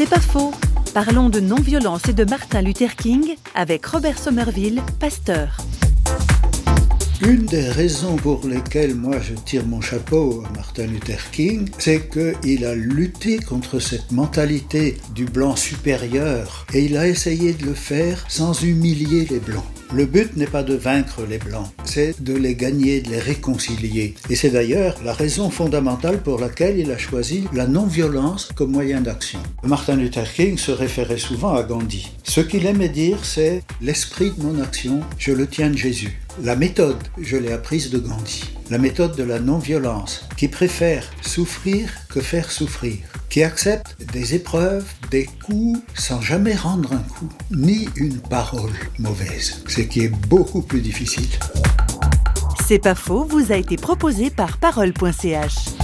C'est pas faux. Parlons de non-violence et de Martin Luther King avec Robert Somerville, pasteur. Une des raisons pour lesquelles moi je tire mon chapeau à Martin Luther King, c'est qu'il a lutté contre cette mentalité du blanc supérieur et il a essayé de le faire sans humilier les blancs. Le but n'est pas de vaincre les Blancs, c'est de les gagner, de les réconcilier. Et c'est d'ailleurs la raison fondamentale pour laquelle il a choisi la non-violence comme moyen d'action. Martin Luther King se référait souvent à Gandhi. Ce qu'il aimait dire, c'est l'esprit de mon action, je le tiens de Jésus. La méthode, je l'ai apprise de Gandhi. La méthode de la non-violence, qui préfère souffrir que faire souffrir, qui accepte des épreuves, des coups, sans jamais rendre un coup, ni une parole mauvaise, ce qui est beaucoup plus difficile. C'est pas faux, vous a été proposé par parole.ch.